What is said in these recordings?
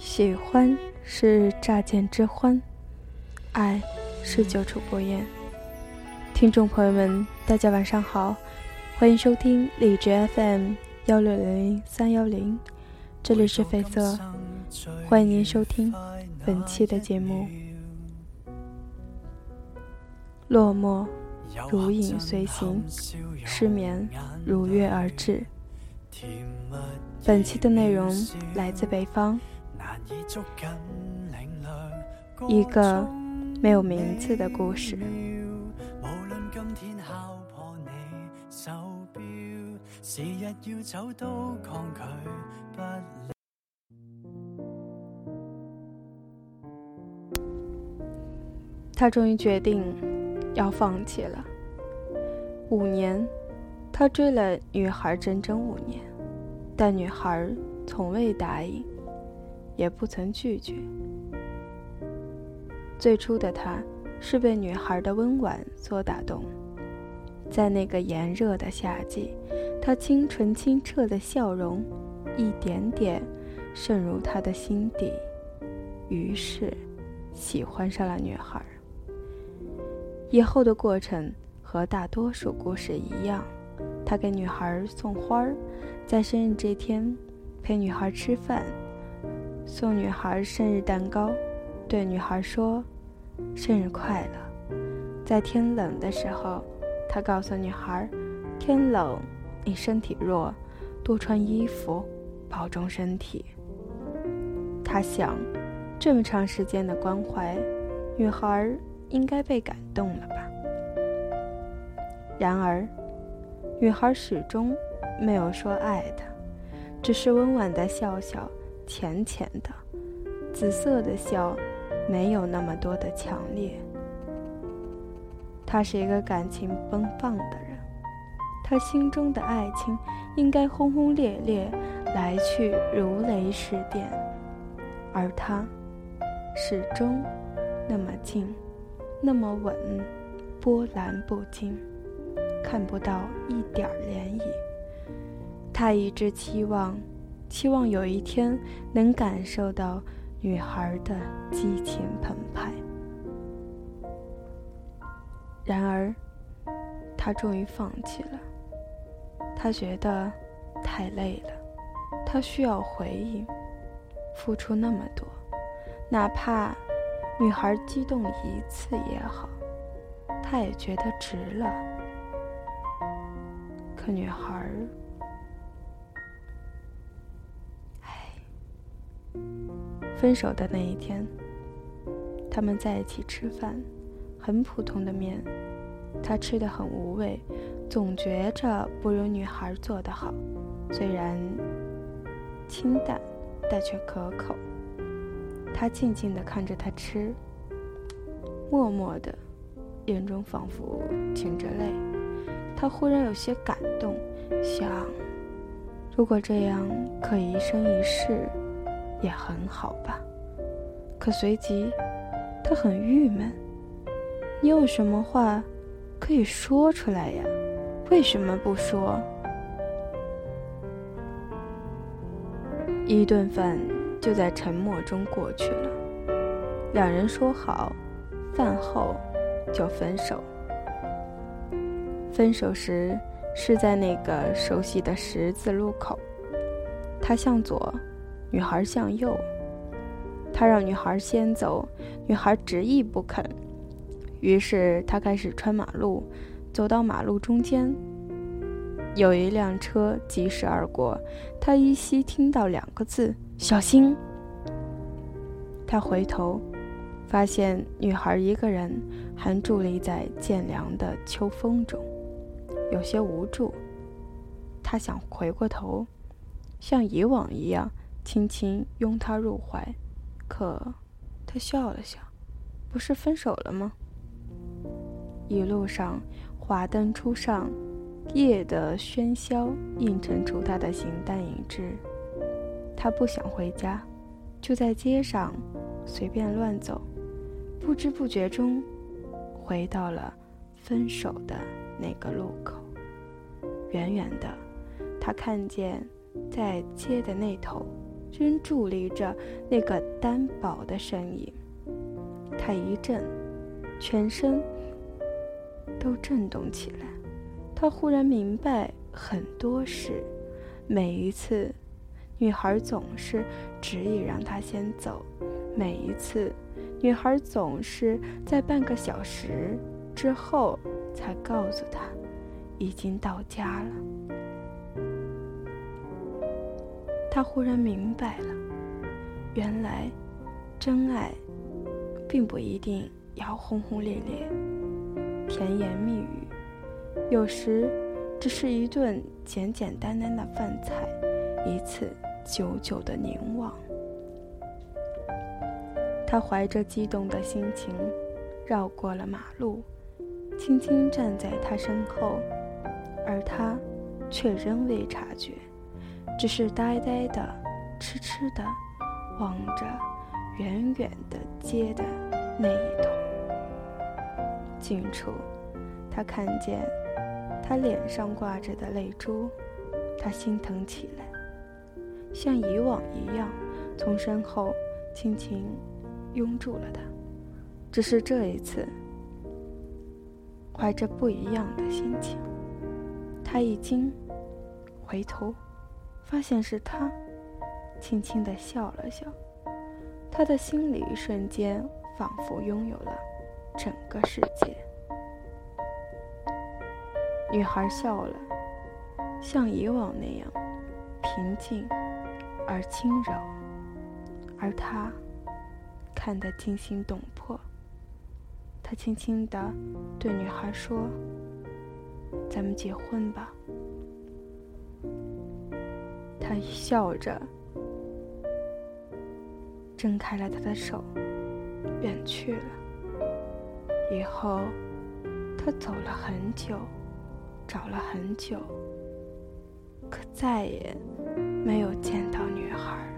喜欢是乍见之欢，爱是久处不厌。听众朋友们，大家晚上好，欢迎收听荔枝 FM 幺六零零三幺零，这里是绯色，欢迎您收听本期的节目。落寞如影随形，失眠如约而至。本期的内容来自北方。一个没有名字的故事。时日要走都抗拒不了他终于决定要放弃了。五年，他追了女孩整整五年，但女孩从未答应。也不曾拒绝。最初的他，是被女孩的温婉所打动。在那个炎热的夏季，她清纯清澈的笑容，一点点渗入他的心底，于是喜欢上了女孩。以后的过程和大多数故事一样，他给女孩送花儿，在生日这天陪女孩吃饭。送女孩生日蛋糕，对女孩说：“生日快乐。”在天冷的时候，他告诉女孩：“天冷，你身体弱，多穿衣服，保重身体。”他想，这么长时间的关怀，女孩应该被感动了吧。然而，女孩始终没有说爱他，只是温婉的笑笑。浅浅的，紫色的笑，没有那么多的强烈。他是一个感情奔放的人，他心中的爱情应该轰轰烈烈，来去如雷似电，而他始终那么静，那么稳，波澜不惊，看不到一点涟漪。他一直期望。期望有一天能感受到女孩的激情澎湃。然而，他终于放弃了。他觉得太累了，他需要回应，付出那么多，哪怕女孩激动一次也好，他也觉得值了。可女孩……分手的那一天，他们在一起吃饭，很普通的面，他吃的很无味，总觉着不如女孩做的好。虽然清淡，但却可口。他静静地看着他吃，默默的，眼中仿佛噙着泪。他忽然有些感动，想，如果这样可以一生一世。也很好吧，可随即，他很郁闷。你有什么话可以说出来呀？为什么不说？一顿饭就在沉默中过去了。两人说好，饭后就分手。分手时是在那个熟悉的十字路口，他向左。女孩向右，他让女孩先走，女孩执意不肯。于是他开始穿马路，走到马路中间，有一辆车疾驶而过，他依稀听到两个字：“小心。”他回头，发现女孩一个人还伫立在渐凉的秋风中，有些无助。他想回过头，像以往一样。轻轻拥她入怀，可他笑了笑，不是分手了吗？一路上，华灯初上，夜的喧嚣映衬出他的形单影只。他不想回家，就在街上随便乱走，不知不觉中，回到了分手的那个路口。远远的，他看见在街的那头。仍伫立着那个单薄的身影。他一震，全身都震动起来。他忽然明白很多事。每一次，女孩总是执意让他先走；每一次，女孩总是在半个小时之后才告诉他已经到家了。他忽然明白了，原来真爱并不一定要轰轰烈烈、甜言蜜语，有时只是一顿简简单单的饭菜，一次久久的凝望。他怀着激动的心情绕过了马路，轻轻站在他身后，而他却仍未察觉。只是呆呆的、痴痴的望着远远的街的那一头。近处，他看见他脸上挂着的泪珠，他心疼起来，像以往一样，从身后轻轻拥住了他。只是这一次，怀着不一样的心情，他已经，回头。发现是他，轻轻地笑了笑，他的心里瞬间仿佛拥有了整个世界。女孩笑了，像以往那样平静而轻柔，而他看得惊心动魄。他轻轻地对女孩说：“咱们结婚吧。”他笑着，挣开了他的手，远去了。以后，他走了很久，找了很久，可再也没有见到女孩。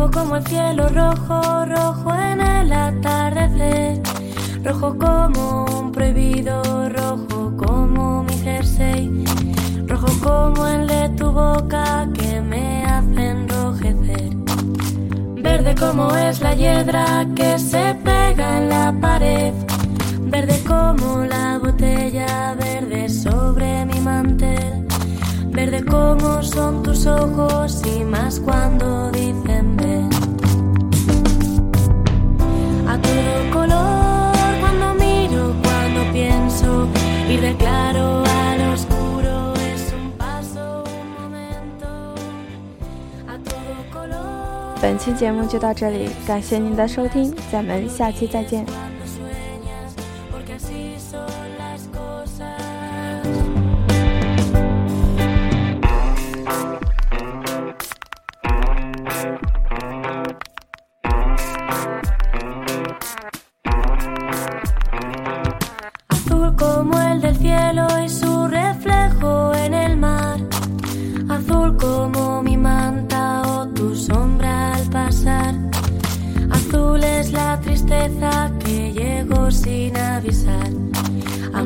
Rojo como el cielo, rojo, rojo en el atardecer, rojo como un prohibido, rojo como mi jersey, rojo como el de tu boca que me hace enrojecer, verde como es la hiedra que se pega en la pared, verde como la botella verde sobre mi mantel. Verde como son tus ojos y más cuando 本期节目就到这里，感谢您的收听，咱们下期再见。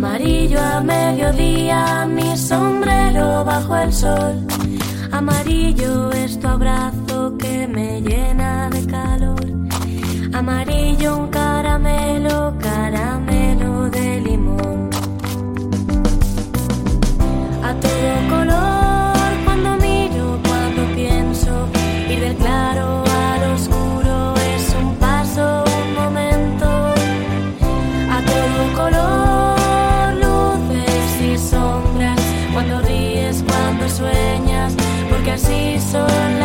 Amarillo a mediodía, mi sombrero bajo el sol. Amarillo es tu abrazo que me so